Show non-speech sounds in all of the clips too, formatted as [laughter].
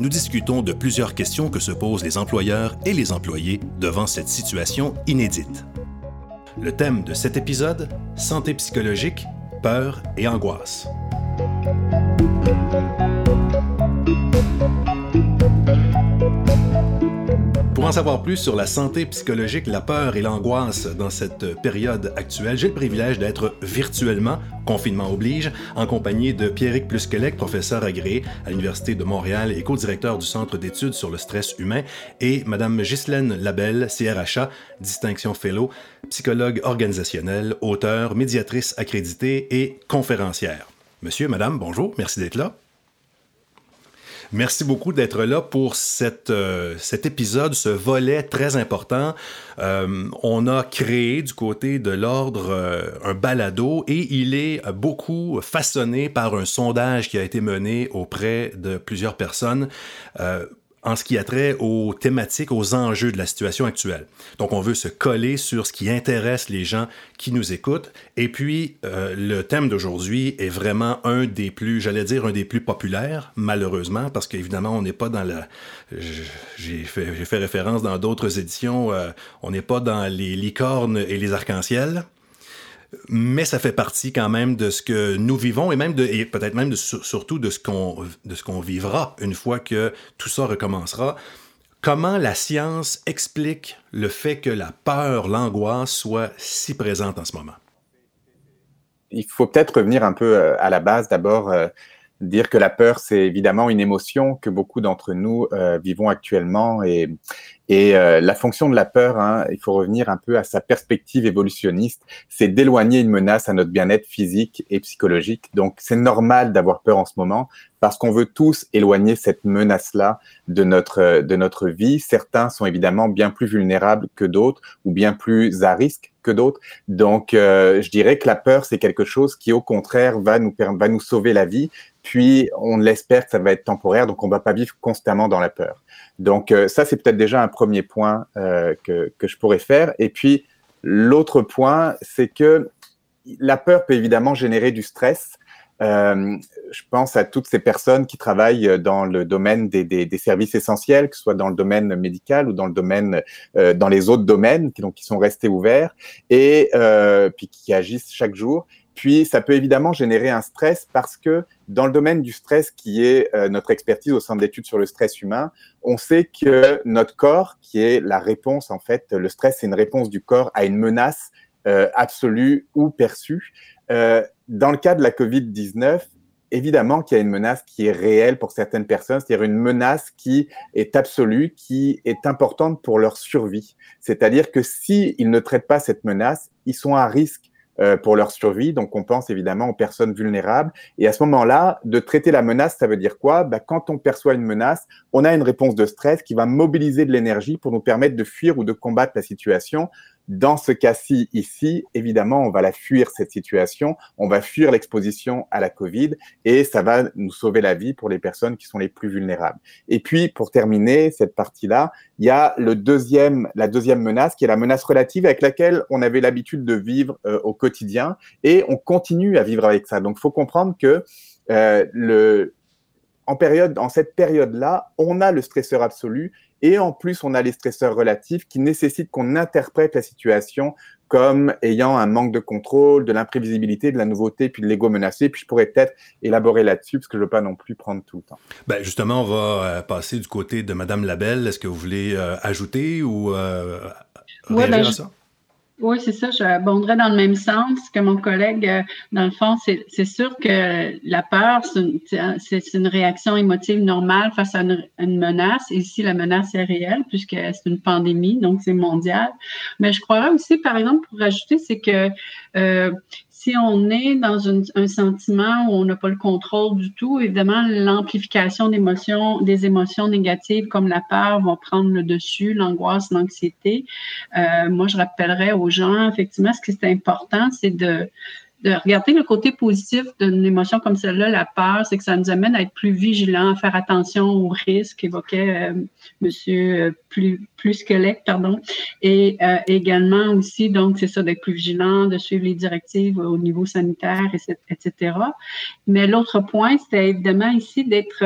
nous discutons de plusieurs questions que se posent les employeurs et les employés devant cette situation inédite. Le thème de cet épisode, santé psychologique, peur et angoisse. En savoir plus sur la santé psychologique, la peur et l'angoisse dans cette période actuelle, j'ai le privilège d'être virtuellement, confinement oblige, en compagnie de Pierrick Plusquelec, professeur agréé à l'Université de Montréal et co-directeur du Centre d'études sur le stress humain, et Madame Ghislaine Labelle, CRHA, distinction fellow, psychologue organisationnelle, auteur, médiatrice accréditée et conférencière. Monsieur, Madame, bonjour, merci d'être là. Merci beaucoup d'être là pour euh, cet épisode, ce volet très important. Euh, on a créé du côté de l'ordre euh, un balado et il est beaucoup façonné par un sondage qui a été mené auprès de plusieurs personnes en ce qui a trait aux thématiques, aux enjeux de la situation actuelle. Donc, on veut se coller sur ce qui intéresse les gens qui nous écoutent. Et puis, euh, le thème d'aujourd'hui est vraiment un des plus, j'allais dire, un des plus populaires, malheureusement, parce qu'évidemment, on n'est pas dans la... J'ai fait, fait, référence dans d'autres éditions, euh, on n'est pas dans les licornes et les arcs-en-ciel mais ça fait partie quand même de ce que nous vivons et même de, et peut-être même de, surtout de ce qu'on de ce qu'on vivra une fois que tout ça recommencera. Comment la science explique le fait que la peur, l'angoisse soit si présente en ce moment? Il faut peut-être revenir un peu euh, à la base d'abord. Euh, dire que la peur, c'est évidemment une émotion que beaucoup d'entre nous euh, vivons actuellement et, et euh, la fonction de la peur, hein, il faut revenir un peu à sa perspective évolutionniste, c'est d'éloigner une menace à notre bien-être physique et psychologique. Donc c'est normal d'avoir peur en ce moment parce qu'on veut tous éloigner cette menace-là de notre, de notre vie. Certains sont évidemment bien plus vulnérables que d'autres ou bien plus à risque que d'autres. Donc euh, je dirais que la peur, c'est quelque chose qui au contraire va nous, va nous sauver la vie. Puis on l'espère que ça va être temporaire, donc on ne va pas vivre constamment dans la peur. Donc euh, ça, c'est peut-être déjà un premier point euh, que, que, je pourrais faire. Et puis l'autre point, c'est que la peur peut évidemment générer du stress. Euh, je pense à toutes ces personnes qui travaillent dans le domaine des, services essentiels, que ce soit dans le domaine médical ou dans le domaine, dans les autres domaines, qui, donc qui sont restés ouverts et puis qui agissent chaque jour. Puis, ça peut évidemment générer un stress parce que dans le domaine du stress, qui est euh, notre expertise au centre d'études sur le stress humain, on sait que notre corps, qui est la réponse, en fait, le stress, c'est une réponse du corps à une menace euh, absolue ou perçue. Euh, dans le cas de la COVID-19, évidemment qu'il y a une menace qui est réelle pour certaines personnes, c'est-à-dire une menace qui est absolue, qui est importante pour leur survie. C'est-à-dire que s'ils ne traitent pas cette menace, ils sont à risque euh, pour leur survie. Donc, on pense évidemment aux personnes vulnérables. Et à ce moment-là, de traiter la menace, ça veut dire quoi? Bah, Quand on perçoit une menace, on a une réponse de stress qui va mobiliser de l'énergie pour nous permettre de fuir ou de combattre la situation. Dans ce cas-ci, ici, évidemment, on va la fuir, cette situation. On va fuir l'exposition à la COVID et ça va nous sauver la vie pour les personnes qui sont les plus vulnérables. Et puis, pour terminer cette partie-là, il y a le deuxième, la deuxième menace qui est la menace relative avec laquelle on avait l'habitude de vivre euh, au quotidien et on continue à vivre avec ça. Donc, il faut comprendre que euh, en, période, en cette période-là, on a le stresseur absolu et en plus, on a les stresseurs relatifs qui nécessitent qu'on interprète la situation comme ayant un manque de contrôle, de l'imprévisibilité, de la nouveauté, puis de l'ego menacé. Puis je pourrais peut-être élaborer là-dessus, parce que je ne veux pas non plus prendre tout le temps. Ben justement, on va euh, passer du côté de Madame Labelle. Est-ce que vous voulez euh, ajouter ou euh, réagir ben, à ça? Oui, c'est ça. Je abonderais dans le même sens que mon collègue. Euh, dans le fond, c'est sûr que la peur, c'est une, réaction émotive normale face à une, menace. Ici, la menace est réelle puisque c'est une pandémie, donc c'est mondial. Mais je croirais aussi, par exemple, pour rajouter, c'est que euh, si on est dans un sentiment où on n'a pas le contrôle du tout, évidemment, l'amplification des émotions négatives comme la peur vont prendre le dessus, l'angoisse, l'anxiété. Euh, moi, je rappellerais aux gens, effectivement, ce qui est important, c'est de de regarder le côté positif d'une émotion comme celle-là, la peur, c'est que ça nous amène à être plus vigilants, à faire attention aux risques, évoquait euh, Monsieur euh, plus plus pardon, et euh, également aussi donc c'est ça d'être plus vigilant, de suivre les directives au niveau sanitaire, etc. Mais l'autre point, c'était évidemment ici d'être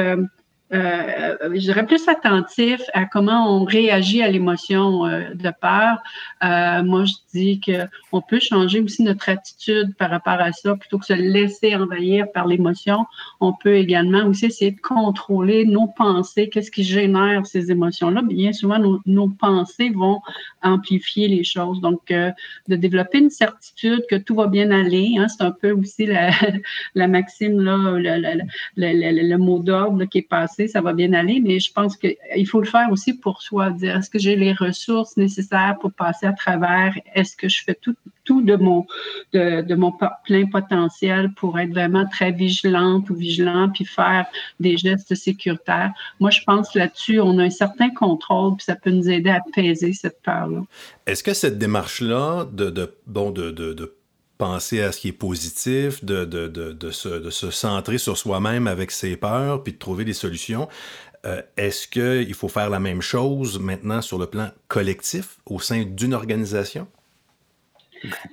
euh, je dirais plus attentif à comment on réagit à l'émotion euh, de peur. Euh, moi, je dis qu'on peut changer aussi notre attitude par rapport à ça, plutôt que se laisser envahir par l'émotion. On peut également aussi essayer de contrôler nos pensées, qu'est-ce qui génère ces émotions-là. Bien souvent, nos, pensées vont amplifier les choses. Donc, de développer une certitude que tout va bien aller, hein, c'est un peu aussi la, [laughs] maxime, là, le mot d'ordre qui est passé ça va bien aller, mais je pense qu'il faut le faire aussi pour soi, dire est-ce que j'ai les ressources nécessaires pour passer à travers, est-ce que je fais tout, tout de mon, de, mon plein potentiel pour être vraiment très vigilante ou vigilant, puis faire des gestes sécuritaires? Moi, je pense là-dessus, on a un certain contrôle, puis ça peut nous aider à apaiser cette peur-là. Est-ce que cette démarche-là de, de, bon, de à ce qui est positif, de, de, de, de se, se, centrer sur soi-même avec ses peurs, puis de trouver des solutions. Euh, est-ce qu'il faut faire la même chose maintenant sur le plan collectif au sein d'une organisation?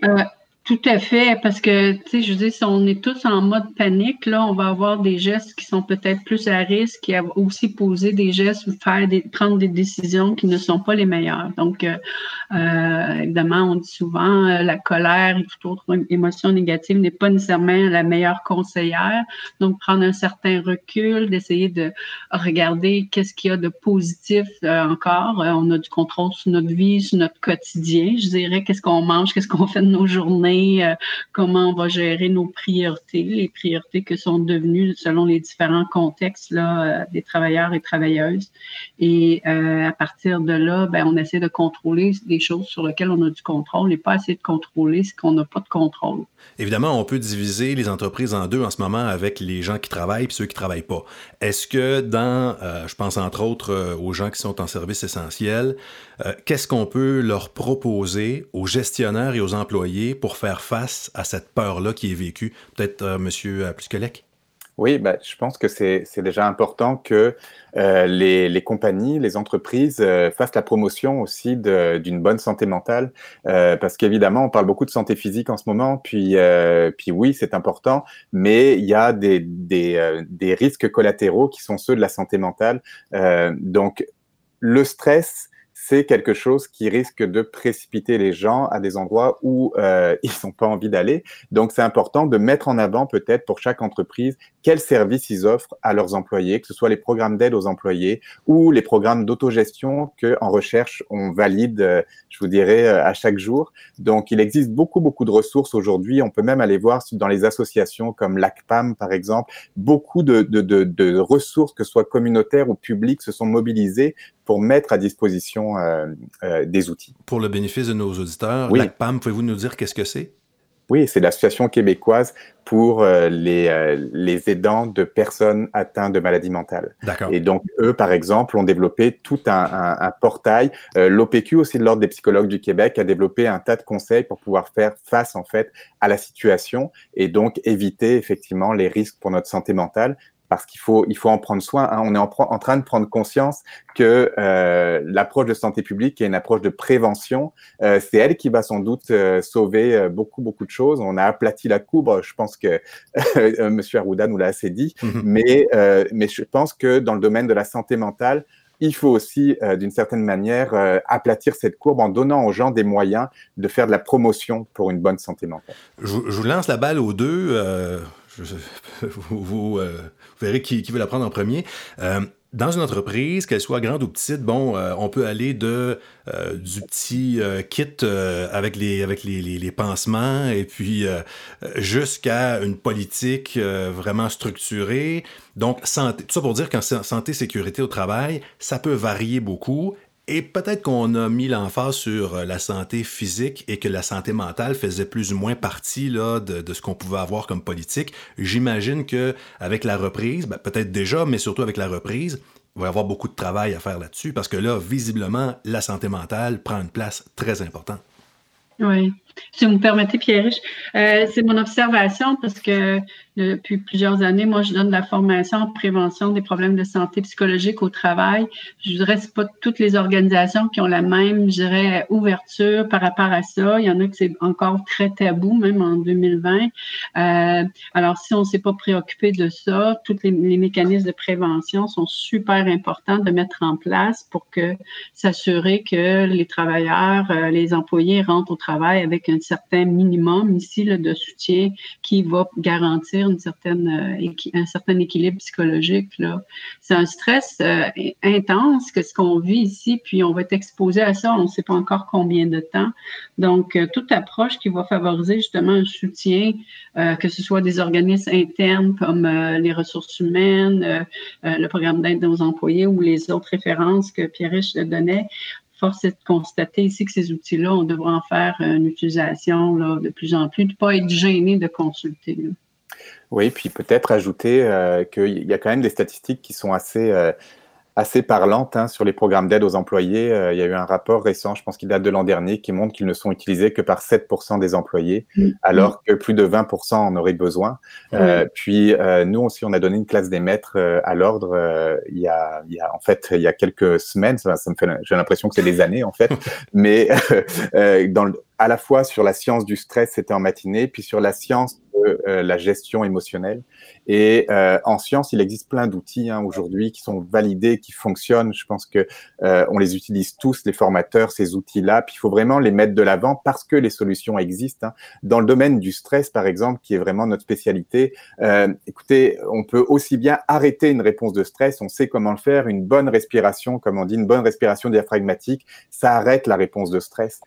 Euh, tout à fait, parce que, tu sais, je veux dire, si on est tous en mode panique, là, on va avoir des gestes qui sont peut-être plus à risque et aussi poser des gestes ou faire des, prendre des décisions qui ne sont pas les meilleures. Donc, euh, euh évidemment, on dit souvent euh, la colère et toute autre émotion négative n'est pas nécessairement la meilleure conseillère. Donc, prendre un certain recul, d'essayer de regarder qu'est-ce qu'il y a de positif encore. on a du contrôle sur notre vie, sur notre quotidien. Je dirais, qu'est-ce qu'on mange, qu'est-ce qu'on fait de nos journées? Euh, comment on va gérer nos priorités, les priorités que sont devenues selon les différents contextes là, euh, des travailleurs et travailleuses. Et euh, à partir de là, ben, on essaie de contrôler des choses sur lesquelles on a du contrôle et pas essayer de contrôler ce qu'on n'a pas de contrôle. Évidemment, on peut diviser les entreprises en deux en ce moment avec les gens qui travaillent et ceux qui ne travaillent pas. Est-ce que dans, je pense entre autres aux gens qui sont en service essentiel, qu'est-ce qu'on peut leur proposer aux gestionnaires et aux employés pour faire face à cette peur-là qui est vécue? Peut-être euh, Monsieur euh, Pluskelec? Oui, bah, je pense que c'est déjà important que euh, les, compagnies, les entreprises euh, fassent la promotion aussi d'une bonne santé mentale, parce qu'évidemment, on parle beaucoup de santé physique en ce moment, puis, puis oui, c'est important, mais il y a des, des, risques collatéraux qui sont ceux de la santé mentale. donc, le stress, c'est quelque chose qui risque de précipiter les gens à des endroits où euh, [laughs] ils n'ont pas envie d'aller. Donc, c'est important de mettre en avant peut-être pour chaque entreprise quels services ils offrent à leurs employés, que ce soit les programmes d'aide aux employés ou les programmes d'autogestion que en recherche on valide, euh, je vous dirais, euh, à chaque jour. Donc, il existe beaucoup beaucoup de ressources aujourd'hui. On peut même aller voir dans les associations comme l'ACPAM par exemple, beaucoup de, de, ressources, que ce soit communautaires ou publiques, se sont mobilisées pour mettre à disposition euh, euh, des outils. Pour le bénéfice de nos auditeurs, l'ACPAM, pouvez-vous nous dire qu'est-ce que c'est? Oui, c'est l'association québécoise pour euh, les, les aidants de personnes atteintes de maladies mentales. D'accord. Et donc, eux, par exemple, ont développé tout un, un, portail. L'OPQ, aussi de l'Ordre des psychologues du Québec, a développé un tas de conseils pour pouvoir faire face, en fait, à la situation et donc éviter, effectivement, les risques pour notre santé mentale parce qu'il faut, il faut en prendre soin. Hein. On est en, en, train de prendre conscience que euh, l'approche de santé publique est une approche de prévention. Euh, c'est elle qui va sans doute euh, sauver euh, beaucoup, beaucoup de choses. On a aplati la courbe, je pense que [laughs] euh, Monsieur Arruda nous l'a assez dit, mm-hmm. mais, mais je pense que dans le domaine de la santé mentale, il faut aussi, d'une certaine manière, aplatir cette courbe en donnant aux gens des moyens de faire de la promotion pour une bonne santé mentale. Je, je vous lance la balle aux deux. Je, [laughs] vous, vous verrez qui, veut la prendre en premier. Euh, dans une entreprise, qu'elle soit grande ou petite, bon, euh, on peut aller de euh, du petit kit avec les avec les, pansements et puis jusqu'à une politique vraiment structurée. Donc, santé, tout ça pour dire qu'en santé sécurité au travail, ça peut varier beaucoup. Et peut-être qu'on a mis l'emphase sur euh, la santé physique et que la santé mentale faisait plus ou moins partie de, ce qu'on pouvait avoir comme politique. J'imagine que avec la reprise, ben, peut-être déjà, mais surtout avec la reprise, il va y avoir beaucoup de travail à faire là-dessus parce que là, visiblement, la santé mentale prend une place très importante. Oui. Si vous me permettez, Pierre, euh, c'est mon observation parce que depuis plusieurs années, moi, je donne de la formation en prévention des problèmes de santé psychologique au travail. Je dirais que pas toutes les organisations qui ont la même, je dirais, ouverture par rapport à ça. Il y en a qui c'est encore très tabou, même en 2020. Euh, alors, si on ne s'est pas préoccupé de ça, tous les, mécanismes de prévention sont super importants de mettre en place pour que s'assurer que les travailleurs, euh, les employés rentrent au travail avec un certain minimum ici de soutien qui va garantir une certaine, euh, un certain équilibre psychologique. Là. C'est un stress euh, intense que ce qu'on vit ici, puis on va être exposé à ça, on ne sait pas encore combien de temps. Donc, euh, toute approche qui va favoriser justement un soutien, que ce soit des organismes internes comme les ressources humaines, le programme d'aide aux employés ou les autres références que Pierre-Rich donnait, force est de constater ici que ces outils-là, on devrait en faire une utilisation de plus en plus, de ne pas être gêné de consulter. Oui, puis peut-être ajouter euh, qu'il y a quand même des statistiques qui sont assez, euh, assez parlantes hein, sur les programmes d'aide aux employés. Euh, il y a eu un rapport récent, je pense qu'il date de l'an dernier, qui montre qu'ils ne sont utilisés que par 7% des employés, mmh. alors que plus de 20% en auraient besoin. puis nous aussi, on a donné une classe des maîtres à l'ordre il, y a, il y a en fait il y a quelques semaines. Ça, ça me fait, j'ai l'impression que c'est des années en fait, [laughs] mais dans le, à la fois sur la science du stress, c'était en matinée, puis sur la science euh, la gestion émotionnelle. Et euh, en science, il existe plein d'outils hein, aujourd'hui qui sont validés, qui fonctionnent. Je pense que euh, on les utilise tous, les formateurs, ces outils-là. Puis il faut vraiment les mettre de l'avant parce que les solutions existent. Hein. Dans le domaine du stress, par exemple, qui est vraiment notre spécialité, écoutez, on peut aussi bien arrêter une réponse de stress. On sait comment le faire. Une bonne respiration, comme on dit, une bonne respiration diaphragmatique, ça arrête la réponse de stress.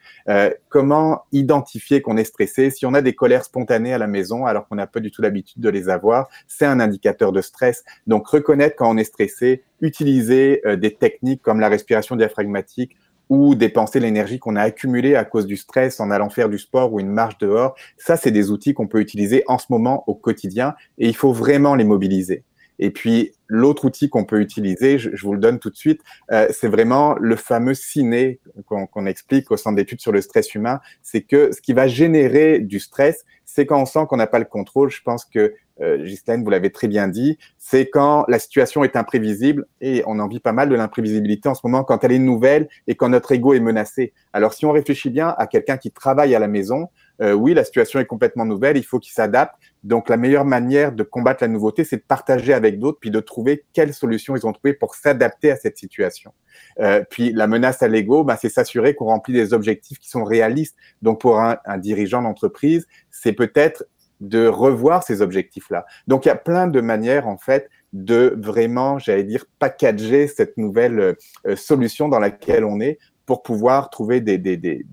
comment identifier qu'on est stressé? Si on a des colères spontanées à la maison alors qu'on n'a pas du tout l'habitude de les avoir, c'est un indicateur de stress. Donc reconnaître quand on est stressé, utiliser euh, des techniques comme la respiration diaphragmatique ou dépenser l'énergie qu'on a accumulée à cause du stress en allant faire du sport ou une marche dehors, ça c'est des outils qu'on peut utiliser en ce moment au quotidien et il faut vraiment les mobiliser. Et puis, l'autre outil qu'on peut utiliser, je, vous le donne tout de suite, euh, c'est vraiment le fameux ciné qu'on explique au centre d'études sur le stress humain. C'est que ce qui va générer du stress, c'est quand on sent qu'on n'a pas le contrôle. Je pense que, euh, vous l'avez très bien dit, c'est quand la situation est imprévisible et on en vit pas mal de l'imprévisibilité en ce moment quand elle est nouvelle et quand notre ego est menacé. Alors, si on réfléchit bien à quelqu'un qui travaille à la maison, euh, oui, la situation est complètement nouvelle, il faut qu'il s'adapte. Donc, la meilleure manière de combattre la nouveauté, c'est de partager avec d'autres, puis de trouver quelles solutions ils ont trouvées pour s'adapter à cette situation. Euh, puis, la menace à l'ego, bah, c'est s'assurer qu'on remplit des objectifs qui sont réalistes. Donc, pour un, un dirigeant d'entreprise, c'est peut-être de revoir ces objectifs-là. Donc, il y a plein de manières, en fait, de vraiment, j'allais dire, packager cette nouvelle euh, solution dans laquelle on est pour pouvoir trouver des, des, des,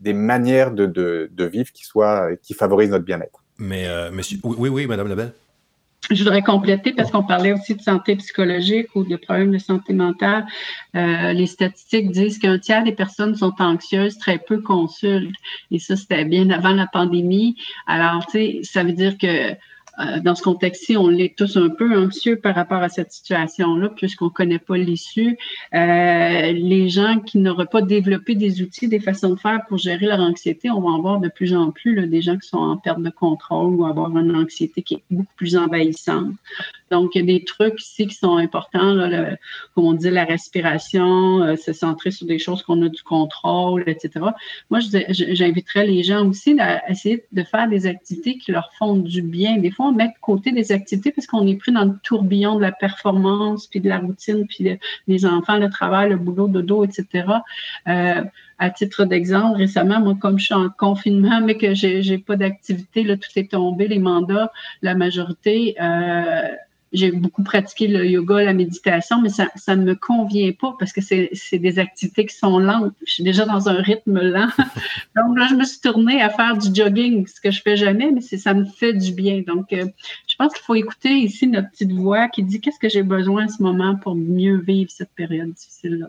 des manières de, de, de, vivre qui, soient, qui favorisent notre bien-être. Mais, euh, monsieur, oui, oui, Madame Lebel. Je voudrais compléter parce qu'on parlait aussi de santé psychologique ou de problèmes de santé mentale. Euh, les statistiques disent qu'un tiers des personnes sont anxieuses, très peu consultent. Et ça, c'était bien avant la pandémie. Alors, tu sais, ça veut dire que dans ce contexte-ci, on est tous un peu anxieux par rapport à cette situation-là, puisqu'on ne connaît pas l'issue. Euh, les gens qui n'auraient pas développé des outils, des façons de faire pour gérer leur anxiété, on va en voir de plus en plus des gens qui sont en perte de contrôle ou avoir une anxiété qui est beaucoup plus envahissante. Donc, il y a des trucs ici qui sont importants, comme on dit, la respiration, euh, se centrer sur des choses qu'on a du contrôle, etc. Moi, j'inviterais les gens aussi à essayer de faire des activités qui leur font du bien. Des fois, on met de côté des activités parce qu'on est pris dans le tourbillon de la performance, puis de la routine, puis les enfants, le travail, le boulot, le dos, etc. À titre d'exemple, récemment, moi, comme je suis en confinement, mais que j'ai, j'ai pas d'activité, là, tout est tombé, les mandats, la majorité, euh, j'ai beaucoup pratiqué le yoga, la méditation, mais ça, ça ne me convient pas parce que c'est, c'est des activités qui sont lentes. Je suis déjà dans un rythme lent. [laughs] Donc là, je me suis tournée à faire du jogging, ce que je fais jamais, mais ça me fait du bien. Donc, euh, je pense qu'il faut écouter ici notre petite voix qui dit qu'est-ce que j'ai besoin en ce moment pour mieux vivre cette période difficile-là.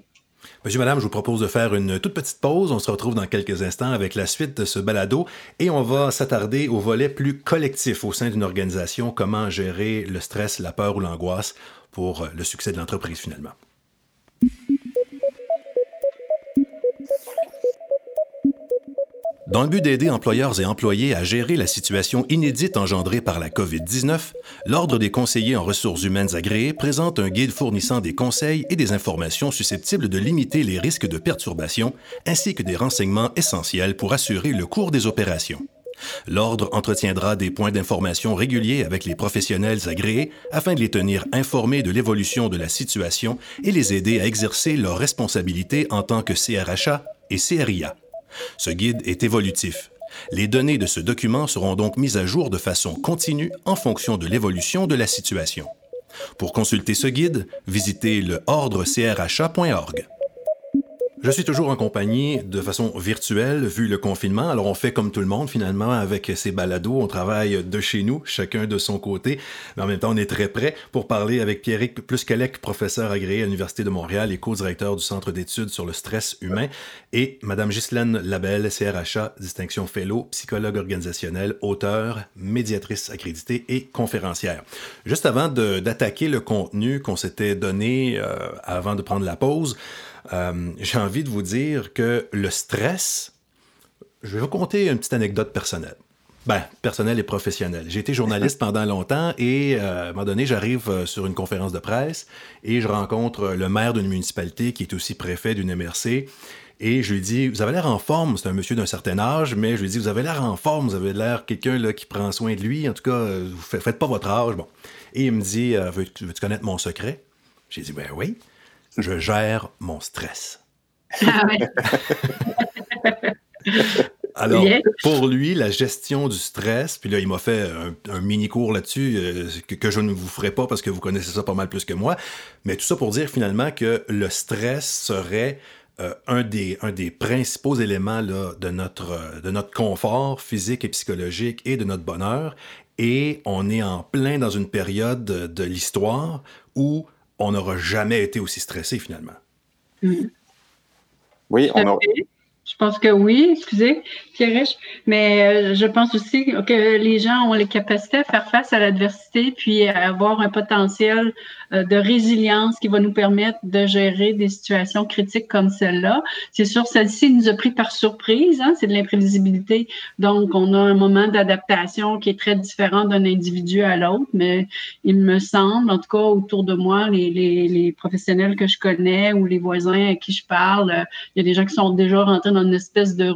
Monsieur, madame, je vous propose de faire une toute petite pause. On se retrouve dans quelques instants avec la suite de ce balado et on va s'attarder au volet plus collectif au sein d'une organisation, comment gérer le stress, la peur ou l'angoisse pour le succès de l'entreprise finalement. Dans le but d'aider employeurs et employés à gérer la situation inédite engendrée par la COVID-19, l'Ordre des conseillers en ressources humaines agréés présente un guide fournissant des conseils et des informations susceptibles de limiter les risques de perturbation, ainsi que des renseignements essentiels pour assurer le cours des opérations. L'Ordre entretiendra des points d'information réguliers avec les professionnels agréés afin de les tenir informés de l'évolution de la situation et les aider à exercer leurs responsabilités en tant que CRHA et CRIA. Ce guide est évolutif. Les données de ce document seront donc mises à jour de façon continue en fonction de l'évolution de la situation. Pour consulter ce guide, visitez le ordrecrha.org. Je suis toujours en compagnie de façon virtuelle vu le confinement. Alors on fait comme tout le monde finalement avec ces balados. On travaille de chez nous, chacun de son côté. Mais en même temps, on est très prêt pour parler avec Pierrick Pluscalec, professeur agréé à l'Université de Montréal et co-directeur du Centre d'études sur le stress humain, et Madame Ghislaine Labelle, CRHA, distinction fellow, psychologue organisationnel, auteur, médiatrice accréditée et conférencière. Juste avant d'attaquer le contenu qu'on s'était donné euh, avant de prendre la pause, euh, j'ai envie de vous dire que le stress, je vais vous conter une petite anecdote personnelle. Ben, personnelle et professionnelle. J'ai été journaliste [laughs] pendant longtemps et euh, à un moment donné, j'arrive euh, sur une conférence de presse et je rencontre le maire d'une municipalité qui est aussi préfet d'une MRC. Et je lui dis, vous avez l'air en forme, c'est un monsieur d'un certain âge, mais je lui dis, vous avez l'air en forme, vous avez l'air quelqu'un là, qui prend soin de lui, en tout cas, vous faites pas votre âge. Bon. Et il me dit, veux-tu connaître mon secret? J'ai dit, ben oui je gère mon stress. Ah [laughs] Alors, pour lui, la gestion du stress, puis là, il m'a fait un, mini cours là-dessus euh, que, je ne vous ferai pas parce que vous connaissez ça pas mal plus que moi, mais tout ça pour dire finalement que le stress serait euh, un, des, un des principaux éléments là, de, notre, de notre confort physique et psychologique et de notre bonheur. Et on est en plein dans une période de l'histoire où on n'aura jamais été aussi stressé finalement. Mm. Oui, on a... Je pense que oui, excusez, Mais euh, je pense aussi que les gens ont les capacités à faire face à l'adversité puis à avoir un potentiel euh, de résilience qui va nous permettre de gérer des situations critiques comme celle-là. C'est sûr, celle-ci nous a pris par surprise, hein, c'est de l'imprévisibilité. Donc, on a un moment d'adaptation qui est très différent d'un individu à l'autre, mais il me semble, en tout cas autour de moi, les, professionnels que je connais ou les voisins à qui je parle, euh, il y a des gens qui sont déjà rentrés dans une espèce de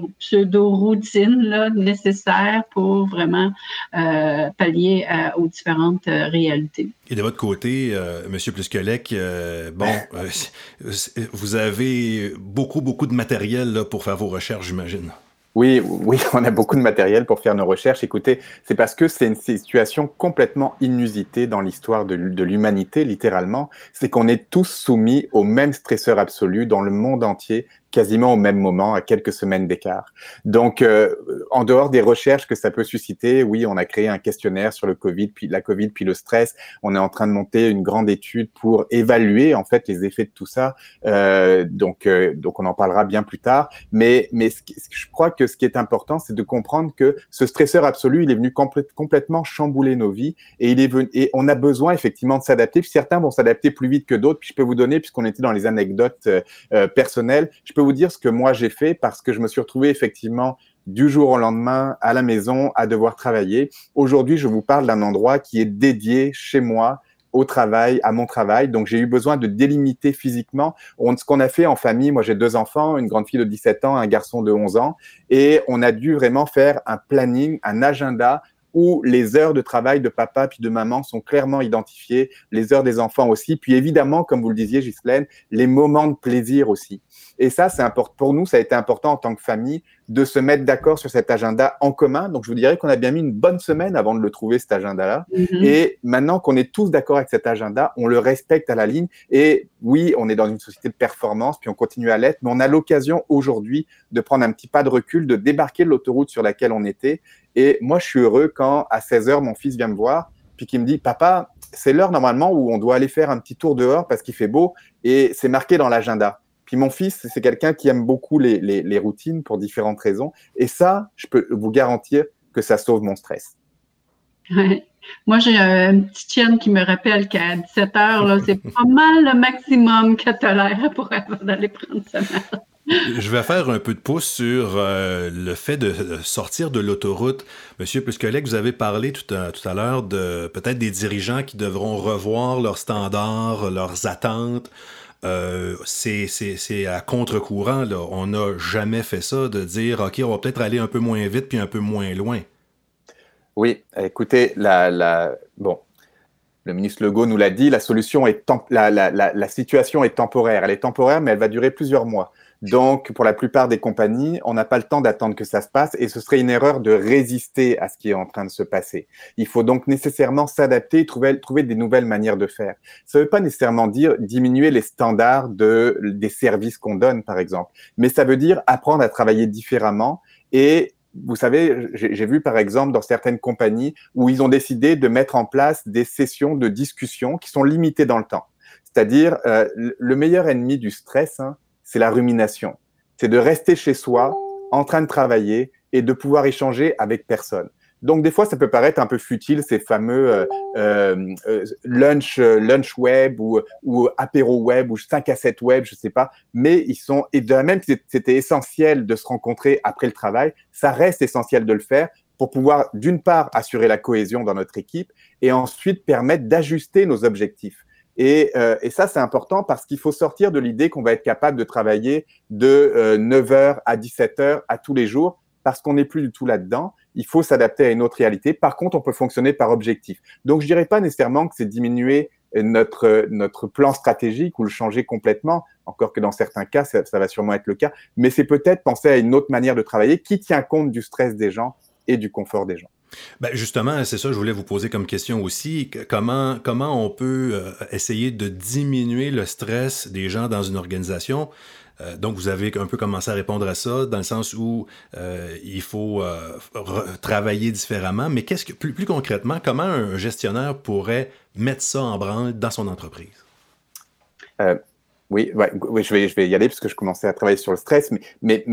pseudo-routine là, nécessaire pour vraiment euh, pallier aux différentes réalités. Et de votre côté, euh, Monsieur Plusquelec, euh, bon, euh, vous avez beaucoup, beaucoup de matériel là, pour faire vos recherches, j'imagine. Oui, oui, [laughs] on a beaucoup de matériel pour faire nos recherches. Écoutez, c'est parce que c'est une situation complètement inusitée dans l'histoire de, de l'humanité, littéralement. C'est qu'on est tous soumis au même stresseur absolu dans le monde entier quasiment au même moment, à quelques semaines d'écart. Donc, euh, en dehors des recherches que ça peut susciter, oui, on a créé un questionnaire sur le Covid, puis la Covid, puis le stress. On est en train de monter une grande étude pour évaluer en fait les effets de tout ça. Euh, donc, euh, donc, on en parlera bien plus tard. Mais, mais ce, je crois que ce qui est important, c'est de comprendre que ce stresseur absolu, il est venu complètement chambouler nos vies et il est venu, et on a besoin effectivement de s'adapter. Certains vont s'adapter plus vite que d'autres. Puis je peux vous donner, puisqu'on était dans les anecdotes personnelles, je peux vous dire ce que moi j'ai fait parce que je me suis retrouvé effectivement du jour au lendemain à la maison à devoir travailler. Aujourd'hui, je vous parle d'un endroit qui est dédié chez moi au travail, à mon travail. Donc, j'ai eu besoin de délimiter physiquement. On, ce qu'on a fait en famille, moi j'ai deux enfants, une grande fille de 17 ans, un garçon de 11 ans, et on a dû vraiment faire un planning, un agenda où les heures de travail de papa puis de maman sont clairement identifiées, les heures des enfants aussi, puis évidemment, comme vous le disiez, Ghislaine, les moments de plaisir aussi. Et ça, c'est important. Pour nous, ça a été important en tant que famille de se mettre d'accord sur cet agenda en commun. Donc, je vous dirais qu'on a bien mis une bonne semaine avant de le trouver, cet agenda-là. Mm-hmm. Et maintenant qu'on est tous d'accord avec cet agenda, on le respecte à la ligne. Et oui, on est dans une société de performance, puis on continue à l'être, mais on a l'occasion aujourd'hui de prendre un petit pas de recul, de débarquer de l'autoroute sur laquelle on était. Et moi, je suis heureux quand, à 16 heures, mon fils vient me voir, puis qui me dit, papa, c'est l'heure normalement où on doit aller faire un petit tour dehors parce qu'il fait beau et c'est marqué dans l'agenda. Puis mon fils, c'est quelqu'un qui aime beaucoup les, les, routines pour différentes raisons. Et ça, je peux vous garantir que ça sauve mon stress. Moi, j'ai une petite chienne qui me rappelle qu'à 17 heures, c'est pas mal le maximum qu'elle tolère pour avoir d'aller prendre sa mère. Je vais faire un peu de pouce sur euh, le fait de sortir de l'autoroute. Monsieur Puscolec, vous avez parlé tout à, tout à l'heure de peut-être des dirigeants qui devront revoir leurs standards, leurs attentes. Euh, c'est à contre-courant. On n'a jamais fait ça de dire OK, on va peut-être aller un peu moins vite puis un peu moins loin. Oui, écoutez, la, bon, le ministre Legault nous l'a dit, la la, situation est temporaire. Elle est temporaire, mais elle va durer plusieurs mois. Donc, pour la plupart des compagnies, on n'a pas le temps d'attendre que ça se passe et ce serait une erreur de résister à ce qui est en train de se passer. Il faut donc nécessairement s'adapter, trouver, trouver des nouvelles manières de faire. Ça ne veut pas nécessairement dire diminuer les standards de, des services qu'on donne, par exemple, mais ça veut dire apprendre à travailler différemment et vous savez, j'ai vu par exemple dans certaines compagnies où ils ont décidé de mettre en place des sessions de discussion qui sont limitées dans le temps. C'est-à-dire, euh, le meilleur ennemi du stress, hein, c'est la rumination. C'est de rester chez soi, en train de travailler et de pouvoir échanger avec personne. Donc des fois, ça peut paraître un peu futile ces fameux euh, euh, euh lunch, euh, lunch web ou, ou apéro web ou 5 à 7 web, je sais pas. Mais ils sont et de la même c'était essentiel de se rencontrer après le travail, ça reste essentiel de le faire pour pouvoir d'une part assurer la cohésion dans notre équipe et ensuite permettre d'ajuster nos objectifs. Et, euh, et, ça, c'est important parce qu'il faut sortir de l'idée qu'on va être capable de travailler de euh, 9h à 17h à tous les jours parce qu'on n'est plus du tout là-dedans. Il faut s'adapter à une autre réalité. Par contre, on peut fonctionner par objectif. Donc, je dirais pas nécessairement que c'est diminuer notre, notre plan stratégique ou le changer complètement, encore que dans certains cas, ça, ça va sûrement être le cas, mais c'est peut-être penser à une autre manière de travailler qui tient compte du stress des gens et du confort des gens. Ben justement, c'est ça, je voulais vous poser comme question aussi. Comment, on peut euh, essayer de diminuer le stress des gens dans une organisation? Euh, donc, vous avez un peu commencé à répondre à ça, dans le sens où euh, il faut travailler différemment. Mais qu'est-ce que, plus, concrètement, comment un gestionnaire pourrait mettre ça en branle dans son entreprise? oui, je, vais, y aller parce que je commençais à travailler sur le stress, mais,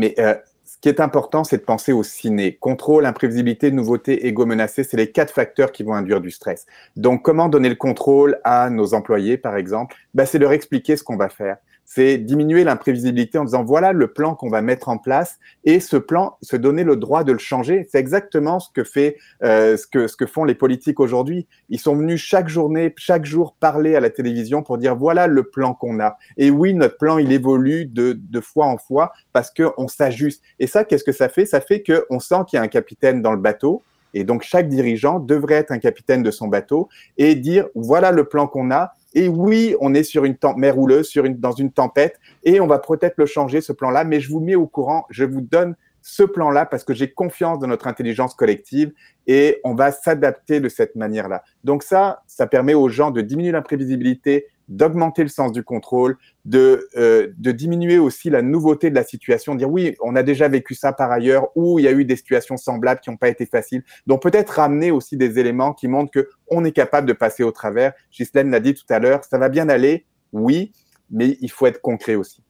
qui est important, c'est de penser au ciné. Contrôle, imprévisibilité, nouveauté, égo menacé, c'est les quatre facteurs qui vont induire du stress. Donc, comment donner le contrôle à nos employés, par exemple? Bah, C'est leur expliquer ce qu'on va faire c'est diminuer l'imprévisibilité en disant voilà le plan qu'on va mettre en place et ce plan, se donner le droit de le changer. C'est exactement ce que fait, euh, ce que ce que font les politiques aujourd'hui. Ils sont venus chaque journée, chaque jour parler à la télévision pour dire voilà le plan qu'on a. Et oui, notre plan il évolue de de fois en fois parce que on s'ajuste. Et ça, qu'est-ce que ça fait? Ça fait que on sent qu'il y a un capitaine dans le bateau. Et donc, chaque dirigeant devrait être un capitaine de son bateau et dire, voilà le plan qu'on a, et oui, on est sur une mer rouleuse, sur une, dans une tempête, et on va peut-être le changer, ce plan-là, mais je vous mets au courant, je vous donne ce plan-là parce que j'ai confiance dans notre intelligence collective et on va s'adapter de cette manière-là. Donc ça, ça permet aux gens de diminuer l'imprévisibilité, d'augmenter le sens du contrôle, de, euh, de diminuer aussi la nouveauté de la situation, dire oui, on a déjà vécu ça par ailleurs, ou il y a eu des situations semblables qui n'ont pas été faciles. Donc peut-être ramener aussi des éléments qui montrent que on est capable de passer au travers. Ghislaine l'a dit tout à l'heure, ça va bien aller, oui, mais il faut être concret aussi.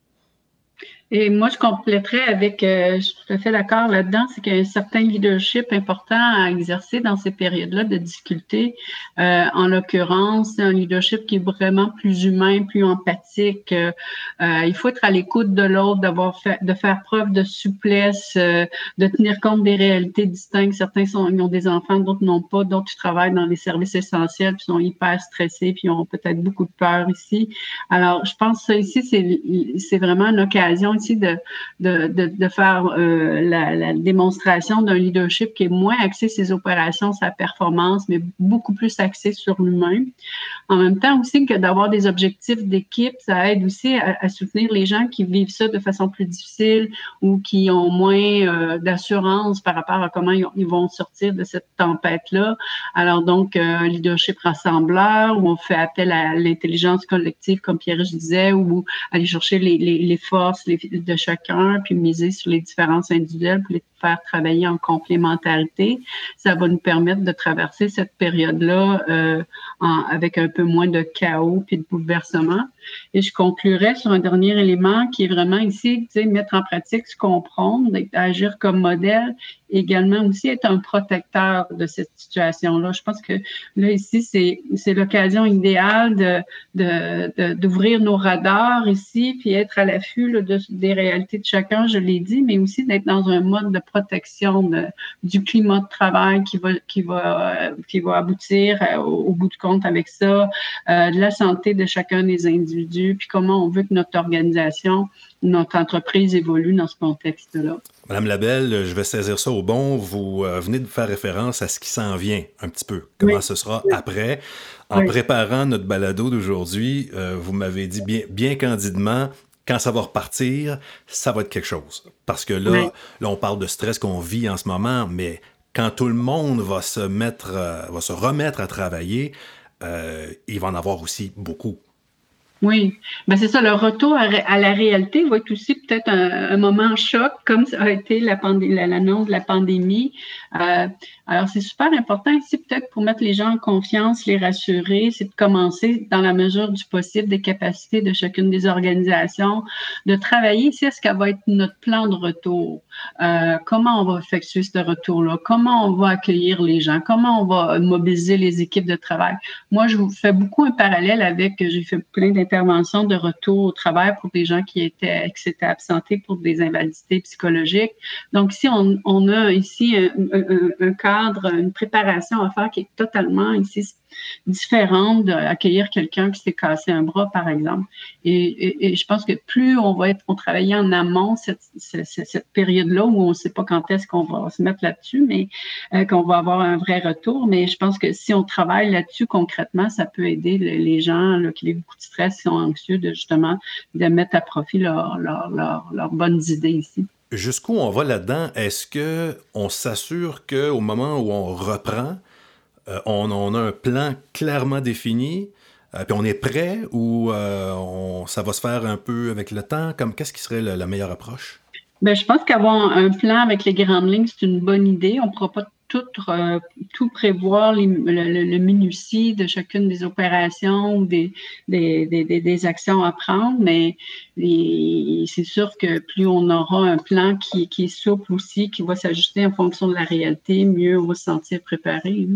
Et moi, je compléterais avec, euh, je suis tout à fait d'accord là-dedans, c'est qu'il y a un certain leadership important à exercer dans ces périodes-là de difficulté. Euh, en l'occurrence, un leadership qui est vraiment plus humain, plus empathique. Euh, il faut être à l'écoute de l'autre, d'avoir de faire preuve de souplesse, de tenir compte des réalités distinctes. Certains ont des enfants, d'autres n'ont pas, d'autres travaillent dans les services essentiels, puis sont hyper stressés, puis ont peut-être beaucoup de peur ici. Alors, je pense que ça ici, c'est, c'est vraiment une occasion ici de, faire euh, la, démonstration d'un leadership qui est moins axé sur ses opérations, sa performance, mais beaucoup plus axé sur l'humain. En même temps aussi que d'avoir des objectifs d'équipe, ça aide aussi à, soutenir les gens qui vivent ça de façon plus difficile ou qui ont moins euh, d'assurance par rapport à comment ils, vont sortir de cette tempête-là. Alors donc, euh, leadership rassembleur, où on fait appel à l'intelligence collective, comme Pierre je disais, ou aller chercher les forces, les de chacun, puis miser sur les différences individuelles pour les faire travailler en complémentarité. Ça va nous permettre de traverser cette période-là euh, avec un peu moins de chaos puis de bouleversement. Et je conclurai sur un dernier élément qui est vraiment ici, tu mettre en pratique, se comprendre, agir comme modèle, également aussi être un protecteur de cette situation-là. Je pense que là, ici, c'est l'occasion idéale de, d'ouvrir nos radars ici, puis être à l'affût de, des réalités de chacun, je l'ai dit, mais aussi d'être dans un mode de protection du climat de travail qui va, qui va, qui va aboutir euh, au, bout de compte avec ça, euh, de la santé de chacun des individus, puis comment on veut que notre organisation, notre entreprise évolue dans ce contexte-là. Madame Labelle, je vais saisir ça au bon. Vous euh, venez de faire référence à ce qui s'en vient un petit peu, comment ce sera après? En préparant notre balado d'aujourd'hui, vous m'avez dit bien, bien candidement, quand ça va repartir, ça va être quelque chose. Parce que là, là on parle de stress qu'on vit en ce moment, mais quand tout le monde va se mettre, euh, va se remettre à travailler, euh, il va en avoir aussi beaucoup. Oui, ben c'est ça. Le retour à, la réalité va être aussi peut-être un, moment choc, comme ça a été l'annonce de la pandémie. Euh, alors, c'est super important ici, peut-être pour mettre les gens en confiance, les rassurer, c'est de commencer dans la mesure du possible des capacités de chacune des organisations, de travailler ici ce qu'elle va être notre plan de retour. Euh, comment on va effectuer ce retour-là? Comment on va accueillir les gens? Comment on va mobiliser les équipes de travail? Moi, je vous fais beaucoup un parallèle avec, j'ai fait plein d'interventions de retour au travail pour des gens qui étaient, qui s'étaient absentés pour des invalidités psychologiques. Donc, si on, on a ici un, un, une préparation à faire qui est totalement ici différente d'accueillir quelqu'un qui s'est cassé un bras, par exemple. Et, je pense que plus on va être, on travailler en amont cette, cette, période-là où on ne sait pas quand est-ce qu'on va se mettre là-dessus, mais euh, qu'on va avoir un vrai retour. Mais je pense que si on travaille là-dessus concrètement, ça peut aider les gens qui ont beaucoup de stress, qui sont anxieux, de justement de mettre à profit leurs bonnes idées ici. Jusqu'où on va là-dedans? Est-ce que on s'assure qu'au moment où on reprend, euh, on, a un plan clairement défini, euh, puis on est prêt ou euh, ça va se faire un peu avec le temps? Comme qu'est-ce qui serait la, meilleure approche? Bien, je pense qu'avoir un plan avec les grandes lignes, c'est une bonne idée. On ne pourra pas tout, euh, tout prévoir le, le, minutie de chacune des opérations ou des, des, des, des actions à prendre, mais c'est sûr que plus on aura un plan qui, qui est souple aussi, qui va s'ajuster en fonction de la réalité, mieux on va se sentir préparé.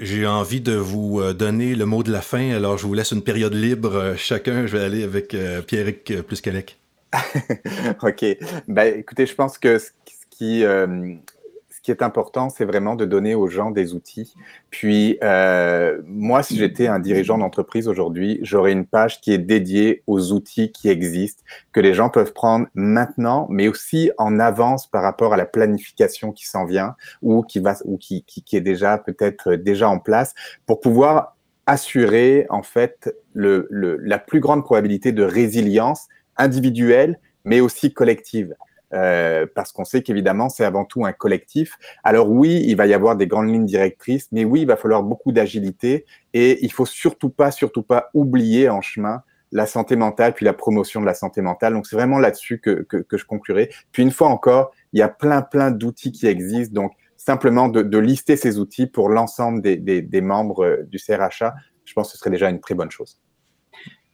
J'ai envie de vous euh, donner le mot de la fin, alors je vous laisse une période libre. Euh, chacun, je vais aller avec Pierrick plus qu'Alec. [laughs] OK. Ben, écoutez, je pense que ce qui, qui est important, c'est vraiment de donner aux gens des outils. Puis, euh, moi, si j'étais un dirigeant d'entreprise aujourd'hui, j'aurais une page qui est dédiée aux outils qui existent, que les gens peuvent prendre maintenant, mais aussi en avance par rapport à la planification qui s'en vient ou qui va ou qui, est déjà peut-être déjà en place pour pouvoir assurer en fait la plus grande probabilité de résilience individuelle, mais aussi collective. Euh, parce qu'on sait qu'évidemment, c'est avant tout un collectif. Alors oui, il va y avoir des grandes lignes directrices, mais oui, il va falloir beaucoup d'agilité et il faut surtout pas, surtout pas oublier en chemin la santé mentale, puis la promotion de la santé mentale. Donc c'est vraiment là-dessus que, que, que, je conclurai. Puis une fois encore, il y a plein, plein d'outils qui existent. Donc simplement de, de lister ces outils pour l'ensemble des, des, des membres euh, du CRHA, je pense que ce serait déjà une très bonne chose.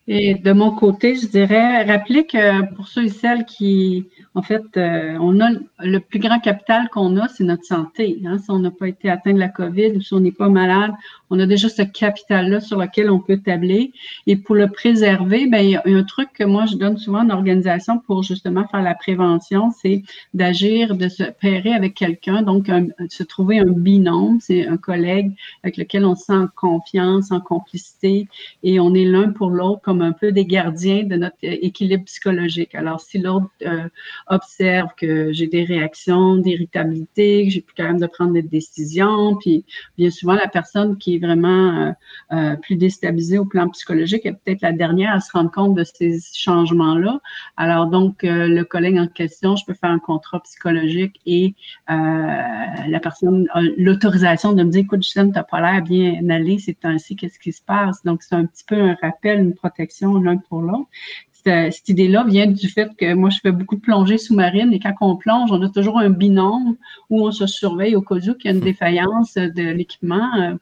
Et de mon côté, je dirais, rappeler que pour ceux et celles qui, en fait, euh, on a le plus grand capital qu'on a, c'est notre santé. Hein. Si on n'a pas été atteint de la COVID ou si on n'est pas malade, on a déjà ce capital-là sur lequel on peut tabler. Et pour le préserver, ben, un truc que moi, je donne souvent en organisation pour justement faire la prévention, c'est d'agir, de se pairer avec quelqu'un, donc se trouver un binôme, c'est un collègue avec lequel on se sent en confiance, en complicité, et on est l'un pour l'autre comme un peu des gardiens de notre équilibre psychologique. Alors, si l'autre euh, observe que j'ai des réactions d'irritabilité, que j'ai plus capable de prendre des décisions, puis bien souvent, la personne qui vraiment euh, euh, plus déstabilisée au plan psychologique est peut-être la dernière à se rendre compte de ces changements-là. Alors, donc, le collègue en question, je peux faire un contrat psychologique et la personne a l'autorisation de me dire, écoute, Justine, t'as pas l'air bien allé, c'est ainsi, qu'est-ce qui se passe? Donc, c'est un petit peu un rappel, une protection l'un pour l'autre. Cette, idée-là vient du fait que moi, je fais beaucoup de plongées sous-marines et quand on plonge, on a toujours un binôme où on se surveille au cas où il y a une hmm. défaillance de l'équipement.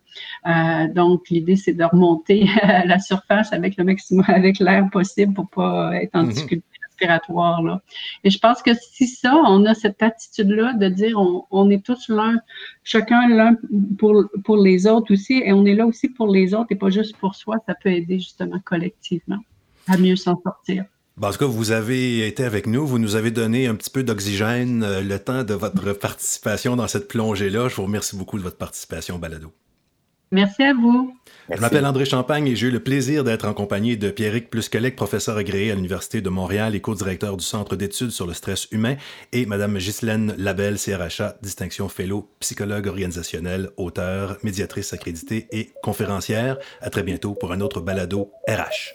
Euh, donc, l'idée, c'est de remonter [laughs] à la surface avec le maximum, avec l'air possible pour pas être en hmm. difficulté respiratoire. Là. Et je pense que si ça, on a cette attitude-là de dire on, on est tous l'un, chacun l'un pour, pour les autres aussi, et on est là aussi pour les autres et pas juste pour soi, ça peut aider justement collectivement à mieux s'en sortir. En tout cas, vous avez été avec nous, vous nous avez donné un petit peu d'oxygène euh, le temps de votre [laughs] participation dans cette plongée-là. Je vous remercie beaucoup de votre participation au balado. Merci à vous. Je m'appelle André Champagne et j'ai eu le plaisir d'être en compagnie de Pierrick Plusquelec, professeur agréé à l'Université de Montréal et co-directeur du Centre d'études sur le stress humain, et Madame Ghislaine Labelle, CRHA, distinction fellow, psychologue organisationnel, auteur, médiatrice accréditée et conférencière. À très bientôt pour un autre balado RH.